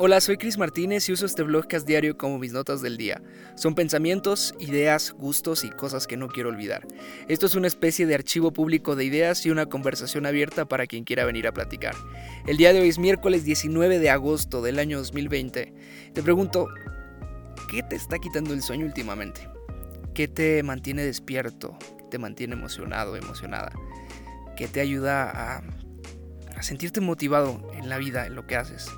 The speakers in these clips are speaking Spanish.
Hola, soy Chris Martínez y uso este blogcast diario como mis notas del día. Son pensamientos, ideas, gustos y cosas que no quiero olvidar. Esto es una especie de archivo público de ideas y una conversación abierta para quien quiera venir a platicar. El día de hoy es miércoles 19 de agosto del año 2020. Te pregunto, ¿qué te está quitando el sueño últimamente? ¿Qué te mantiene despierto? ¿Qué te mantiene emocionado, emocionada? ¿Qué te ayuda a sentirte motivado en la vida, en lo que haces?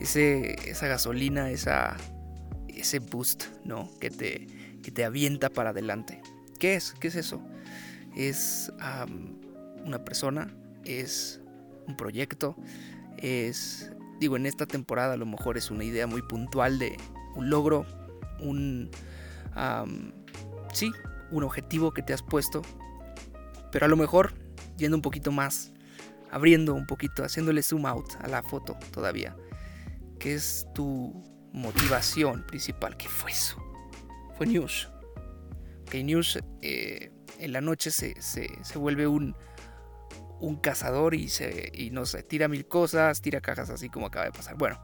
Ese, esa gasolina, esa, ese boost, ¿no? Que te, que te avienta para adelante. ¿Qué es? ¿Qué es eso? Es una persona, es un proyecto, es, digo, en esta temporada a lo mejor es una idea muy puntual de un logro, un, sí, un objetivo que te has puesto, pero a lo mejor yendo un poquito más, abriendo un poquito, haciéndole zoom out a la foto todavía ¿Qué es tu motivación principal? ¿Qué fue eso? Fue News. Que News eh, en la noche se, vuelve un, un cazador y, se, y no sé, tira mil cosas, tira cajas así como acaba de pasar. Bueno,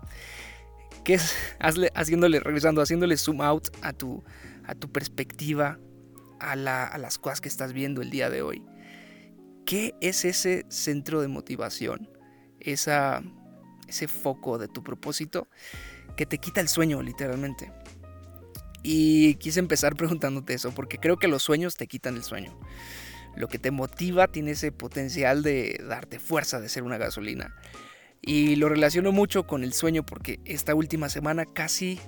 ¿qué es? haciéndole, regresando, haciéndole zoom out a tu, a tu perspectiva, a, a las cosas que estás viendo el día de hoy. ¿Qué es ese centro de motivación? Esa ese foco de tu propósito que te quita el sueño literalmente. Y quise empezar preguntándote eso, porque creo que los sueños te quitan el sueño. Lo que te motiva tiene ese potencial de darte fuerza, de ser una gasolina. Y lo relaciono mucho con el sueño porque esta última semana casi,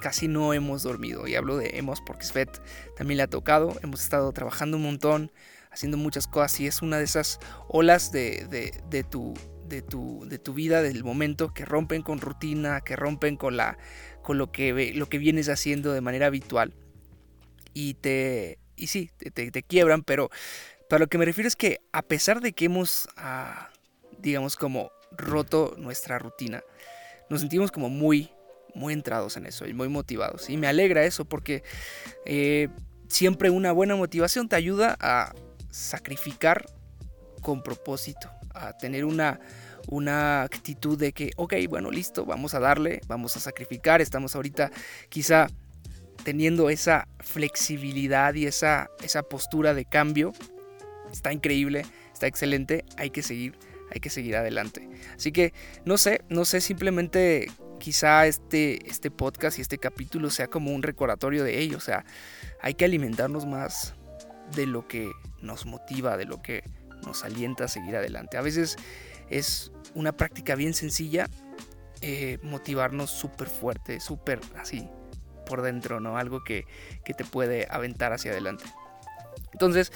casi no hemos dormido. Y hablo de hemos porque Svet también le ha tocado. Hemos estado trabajando un montón, haciendo muchas cosas y es una de esas olas de, de, de tu de tu, de tu vida, del momento, que rompen con rutina, que rompen con, la, con lo, que, lo que vienes haciendo de manera habitual. Y te. Y sí, te, te, quiebran, pero para lo que me refiero es que a pesar de que hemos, ah, digamos, como roto nuestra rutina, nos sentimos como muy, muy entrados en eso y muy motivados. Y me alegra eso porque eh, siempre una buena motivación te ayuda a sacrificar con propósito, a tener una, una actitud de que, ok, bueno, listo, vamos a darle, vamos a sacrificar, estamos ahorita quizá teniendo esa flexibilidad y esa, esa postura de cambio. Está increíble, está excelente, hay que seguir, hay que seguir adelante. Así que no sé, no sé, simplemente quizá este, este podcast y este capítulo sea como un recordatorio de ello. O sea, hay que alimentarnos más de lo que nos motiva, de lo que nos alienta a seguir adelante. A veces es una práctica bien sencilla eh, motivarnos súper fuerte, súper así por dentro, ¿no? Algo que, que te puede aventar hacia adelante. Entonces,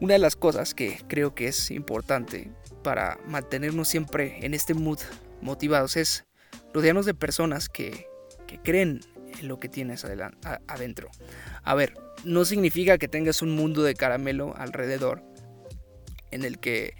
una de las cosas que creo que es importante para mantenernos siempre en este mood motivados es rodearnos de personas que, que creen en lo que tienes adentro. A ver, no significa que tengas un mundo de caramelo alrededor, en el que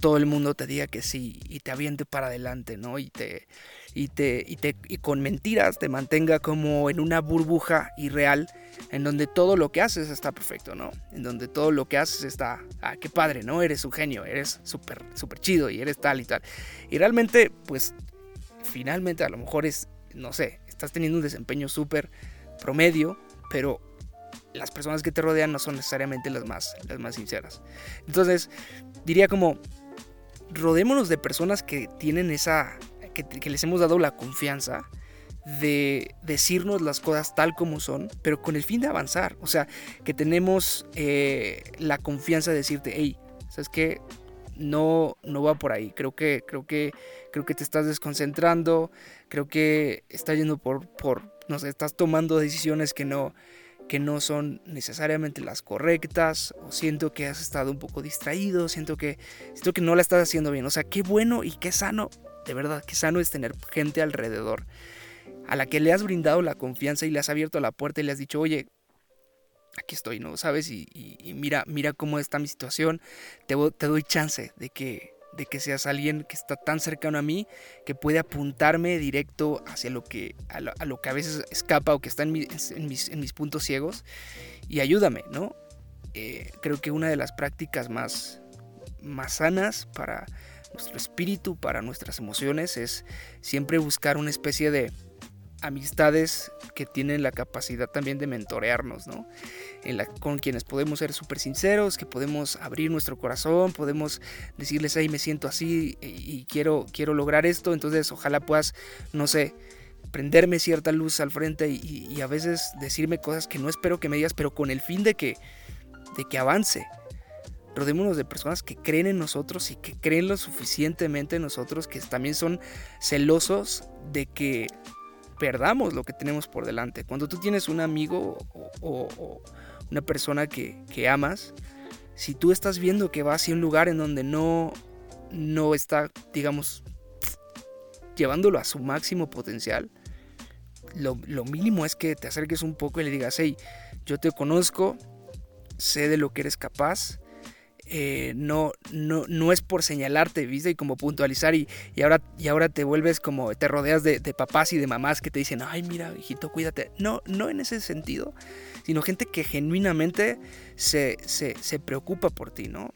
todo el mundo te diga que sí y te aviente para adelante, ¿no? Y te y te y te y con mentiras te mantenga como en una burbuja irreal en donde todo lo que haces está perfecto, ¿no? En donde todo lo que haces está, ah, qué padre, ¿no? Eres un genio, eres súper súper chido y eres tal y tal. Y realmente pues finalmente a lo mejor es no sé, estás teniendo un desempeño súper promedio, pero las personas que te rodean no son necesariamente las más, las más sinceras. Entonces, diría como, rodémonos de personas que tienen esa, que, les hemos dado la confianza de decirnos las cosas tal como son, pero con el fin de avanzar. O sea, que tenemos eh, la confianza de decirte, hey, ¿sabes qué? No, no va por ahí. Creo que, creo que, creo que te estás desconcentrando. Creo que estás yendo por, por, no sé, estás tomando decisiones que no, que no son necesariamente las correctas o siento que has estado un poco distraído, siento que siento que no la estás haciendo bien. O sea, qué bueno y qué sano, de verdad, qué sano es tener gente alrededor a la que le has brindado la confianza y le has abierto la puerta y le has dicho, "Oye, aquí estoy, ¿no? ¿Sabes? Y, mira, mira cómo está mi situación. Te, te doy chance de que de que seas alguien que está tan cercano a mí que puede apuntarme directo hacia lo que a lo, que a veces escapa o que está en, mis, en mis, puntos ciegos y ayúdame, ¿no? Eh, creo que una de las prácticas más, más sanas para nuestro espíritu, para nuestras emociones, es siempre buscar una especie de amistades que tienen la capacidad también de mentorearnos, ¿no? En la, con quienes podemos ser súper sinceros, que podemos abrir nuestro corazón, podemos decirles, ahí me siento así y, quiero, quiero lograr esto, entonces ojalá puedas, no sé, prenderme cierta luz al frente y, a veces decirme cosas que no espero que me digas, pero con el fin de que, de que avance. Rodémonos de personas que creen en nosotros y que creen lo suficientemente en nosotros, que también son celosos de que perdamos lo que tenemos por delante. Cuando tú tienes un amigo o, una persona que, amas, si tú estás viendo que va hacia un lugar en donde no, no está, digamos, llevándolo a su máximo potencial, lo, lo, mínimo es que te acerques un poco y le digas, hey, yo te conozco, sé de lo que eres capaz, eh, no, no, no es por señalarte, ¿viste? Y como puntualizar y, ahora, y ahora te vuelves como, te rodeas de, papás y de mamás que te dicen, ay, mira, hijito, cuídate. No, no en ese sentido, sino gente que genuinamente se, se, preocupa por ti, ¿no?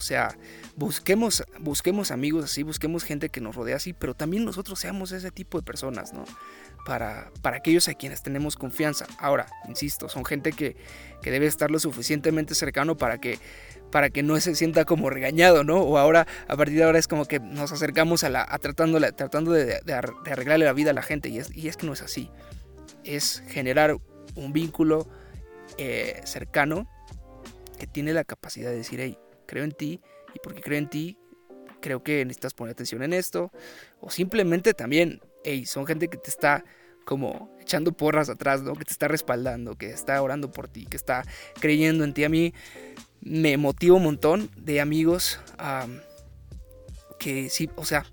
O sea, busquemos, busquemos amigos así, busquemos gente que nos rodea así, pero también nosotros seamos ese tipo de personas, ¿no? Para, para aquellos a quienes tenemos confianza. Ahora, insisto, son gente que, que debe estar lo suficientemente cercano para que para que no se sienta como regañado, ¿no? O ahora, a partir de ahora es como que nos acercamos a la, a tratando, tratando de, arreglarle la vida a la gente y es, y es que no es así. Es generar un vínculo eh, cercano que tiene la capacidad de decir, hey, creo en ti y porque creo en ti, creo que necesitas poner atención en esto. O simplemente también, hey, son gente que te está como echando porras atrás, ¿no? Que te está respaldando, que está orando por ti, que está creyendo en ti. A mí me motiva un montón de amigos que sí, o sea,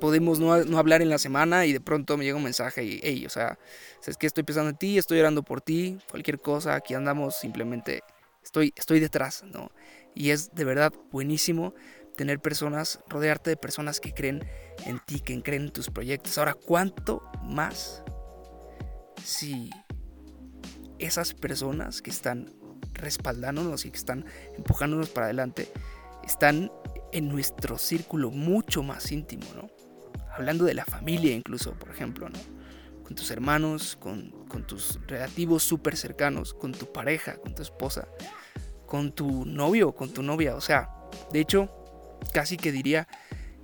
podemos no, hablar en la semana y de pronto me llega un mensaje y, hey, o sea, es que estoy pensando en ti, estoy orando por ti, cualquier cosa, aquí andamos, simplemente estoy, estoy detrás, ¿no? Y es de verdad buenísimo tener personas, rodearte de personas que creen en ti, que creen en tus proyectos. Ahora, ¿cuánto más si esas personas que están respaldándonos y que están empujándonos para adelante, están en nuestro círculo mucho más íntimo, ¿no? Hablando de la familia incluso, por ejemplo, ¿no? Con tus hermanos, con, tus relativos súper cercanos, con tu pareja, con tu esposa, con tu novio, con tu novia. O sea, de hecho, casi que diría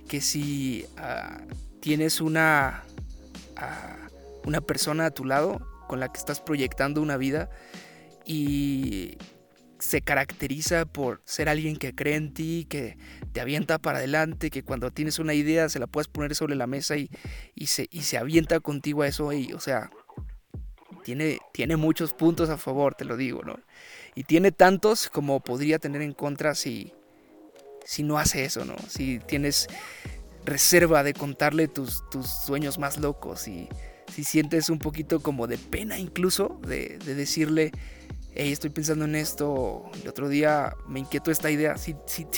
que si ah, tienes una, ah, una persona a tu lado con la que estás proyectando una vida, y se caracteriza por ser alguien que cree en ti, que te avienta para adelante, que cuando tienes una idea se la puedes poner sobre la mesa y, y, se, y se avienta contigo a eso. Y, o sea, tiene, tiene muchos puntos a favor, te lo digo, ¿no? Y tiene tantos como podría tener en contra si, si no hace eso, ¿no? Si tienes reserva de contarle tus, tus sueños más locos y si sientes un poquito como de pena incluso de, de decirle hey, estoy pensando en esto, el otro día me inquietó esta idea. Si,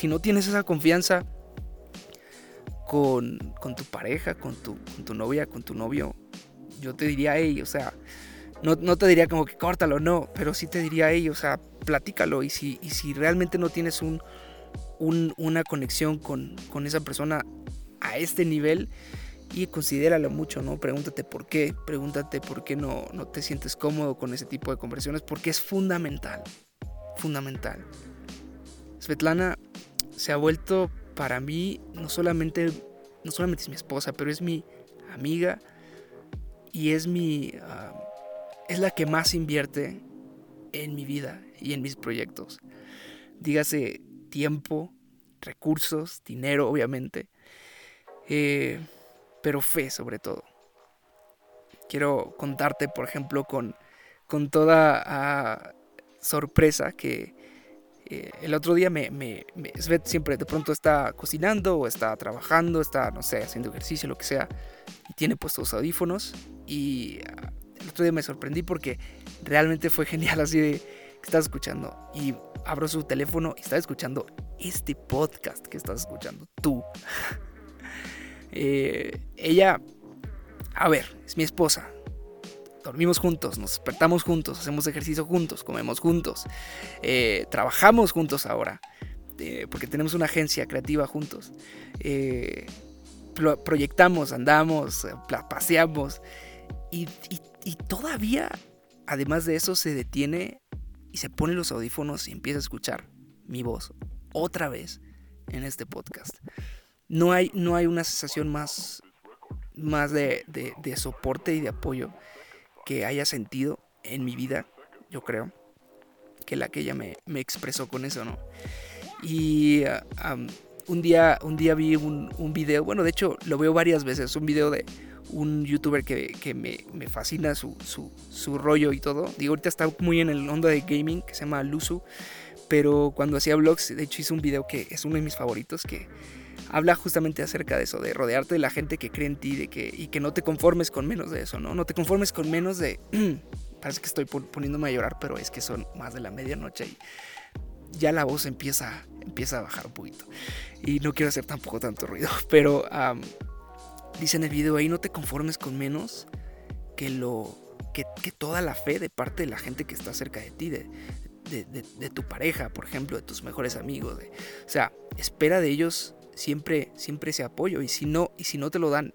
no tienes esa confianza con, tu pareja, con tu, tu, novia, con tu novio, yo te diría, hey, o sea, no, te diría como que córtalo, no, pero sí te diría, hey, o sea, platícalo. Y si, y si realmente no tienes un, una conexión con, con esa persona a este nivel, y considéralo mucho, ¿no? Pregúntate por qué, pregúntate por qué no, no te sientes cómodo con ese tipo de conversaciones, porque es fundamental, fundamental. Svetlana se ha vuelto para mí no solamente, no solamente es mi esposa, pero es mi amiga y es mi, la que más invierte en mi vida y en mis proyectos. Dígase tiempo, recursos, dinero, obviamente. Eh, pero fe sobre todo. Quiero contarte, por ejemplo, con, con toda ah, sorpresa que eh, el otro día me, me, siempre de pronto está cocinando o está trabajando, está, no sé, haciendo ejercicio, lo que sea, y tiene puestos audífonos. Y ah, el día me sorprendí porque realmente fue genial así de que estás escuchando. Y abro su teléfono y está escuchando este podcast que estás escuchando tú. Eh, ella, a ver, es mi esposa. Dormimos juntos, nos despertamos juntos, hacemos ejercicio juntos, comemos juntos, eh, trabajamos juntos ahora. eh, porque tenemos una agencia creativa juntos. Proyectamos, andamos, paseamos y, y todavía, además de eso, se detiene y se pone los audífonos y empieza a escuchar mi voz otra vez en este podcast. No hay, no hay una sensación más, más de, soporte y de apoyo que haya sentido en mi vida, yo creo, que la que ella me, expresó con eso, ¿no? Y ah, un, día, un día vi un, un, video, bueno, de hecho lo veo varias veces, un video de un youtuber que, me, fascina su, su, rollo y todo. Digo, ahorita está muy en el mundo de gaming, que se llama Luzu, pero cuando hacía vlogs, de hecho hizo un video que es uno de mis favoritos, que habla justamente acerca de eso, de rodearte de la gente que cree en ti de que, y que no te conformes con menos de eso, ¿no? No te conformes con menos de... parece que estoy poniéndome a llorar, pero es que son más de la medianoche y ya la voz empieza, empieza a bajar un poquito. Y no quiero hacer tampoco tanto ruido, pero dice en el video ahí, no te conformes con menos que lo... Que, toda la fe de parte de la gente que está cerca de ti, de, de, tu pareja, por ejemplo, de tus mejores amigos. o sea, espera de ellos siempre, siempre ese apoyo. Y si no, y si no te lo dan,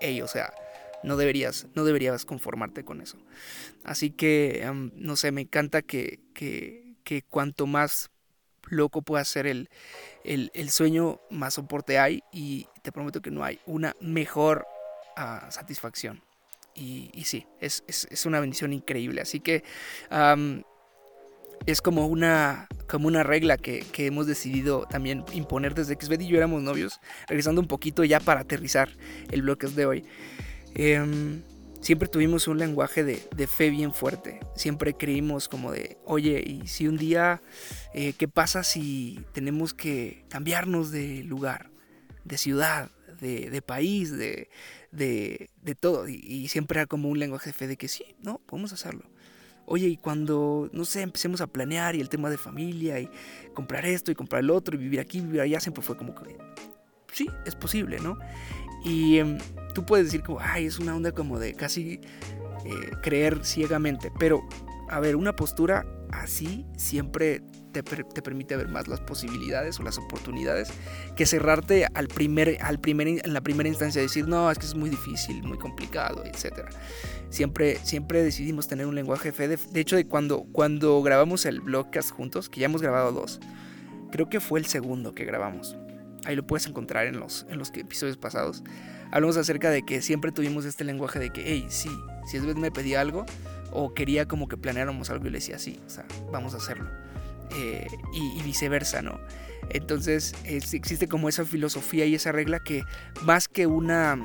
ellos, o sea, no deberías, no deberías conformarte con eso. Así que, no sé, me encanta que, que, que, cuanto más loco pueda ser el, el, el, sueño, más soporte hay. Y te prometo que no hay una mejor ah, satisfacción. Y, y sí, es, es, es, una bendición increíble. Así que es como una, como una regla que, hemos decidido también imponer desde que Sved y yo éramos novios. Regresando un poquito ya para aterrizar el bloque de hoy. Em, siempre tuvimos un lenguaje de, fe bien fuerte. Siempre creímos como de, oye, y si un día, eh, ¿qué pasa si tenemos que cambiarnos de lugar, de ciudad, de, país, de, de, todo? Y, y, siempre era como un lenguaje de fe de que sí, no, podemos hacerlo. Oye, y cuando, no sé, empecemos a planear y el tema de familia y comprar esto y comprar el otro y vivir aquí, vivir allá, siempre fue como que, sí, es posible, ¿no? Y em, tú puedes decir como, ay, es una onda como de casi eh, creer ciegamente, pero, a ver, una postura así siempre te, permite ver más las posibilidades o las oportunidades que cerrarte al primer, al primer, en la primera instancia decir, no, es que es muy difícil, muy complicado, etc. Siempre, siempre decidimos tener un lenguaje fe. De, de hecho, de cuando, cuando grabamos el blogcast juntos, que ya hemos grabado dos, creo que fue el segundo que grabamos. Ahí lo puedes encontrar en los, en los episodios pasados. Hablamos acerca de que siempre tuvimos este lenguaje de que, hey, sí, si es vez me pedía algo o quería como que planeáramos algo y le decía, sí, o sea, vamos a hacerlo. Eh, y, viceversa, ¿no? Entonces existe como esa filosofía y esa regla que más que una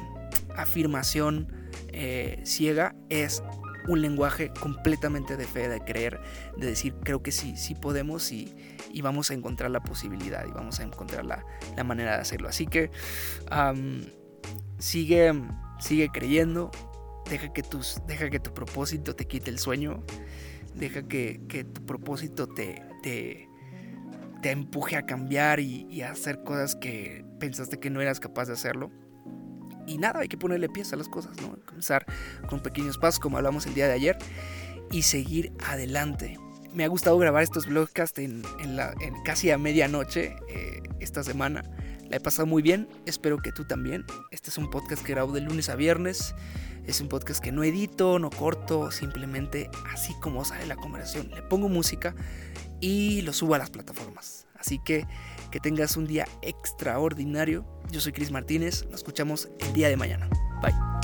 afirmación eh, ciega es un lenguaje completamente de fe, de creer, de decir creo que sí, sí podemos y, vamos a encontrar la posibilidad y vamos a encontrar la, manera de hacerlo. Así que sigue, sigue creyendo, deja que, tus, deja que tu propósito te quite el sueño, deja que, que tu propósito te, te, te empuje a cambiar y, a hacer cosas que pensaste que no eras capaz de hacerlo. Y nada, hay que ponerle pies a las cosas, ¿no? Comenzar con pequeños pasos, como hablamos el día de ayer, y seguir adelante. Me ha gustado grabar estos vlogcasts en, la, casi a medianoche eh, esta semana. La he pasado muy bien, espero que tú también. Este es un podcast que grabo de lunes a viernes. Es un podcast que no edito, no corto, simplemente así como sale la conversación. Le pongo música y lo subo a las plataformas. Así que que tengas un día extraordinario. Yo soy Cris Martínez, nos escuchamos el día de mañana. Bye.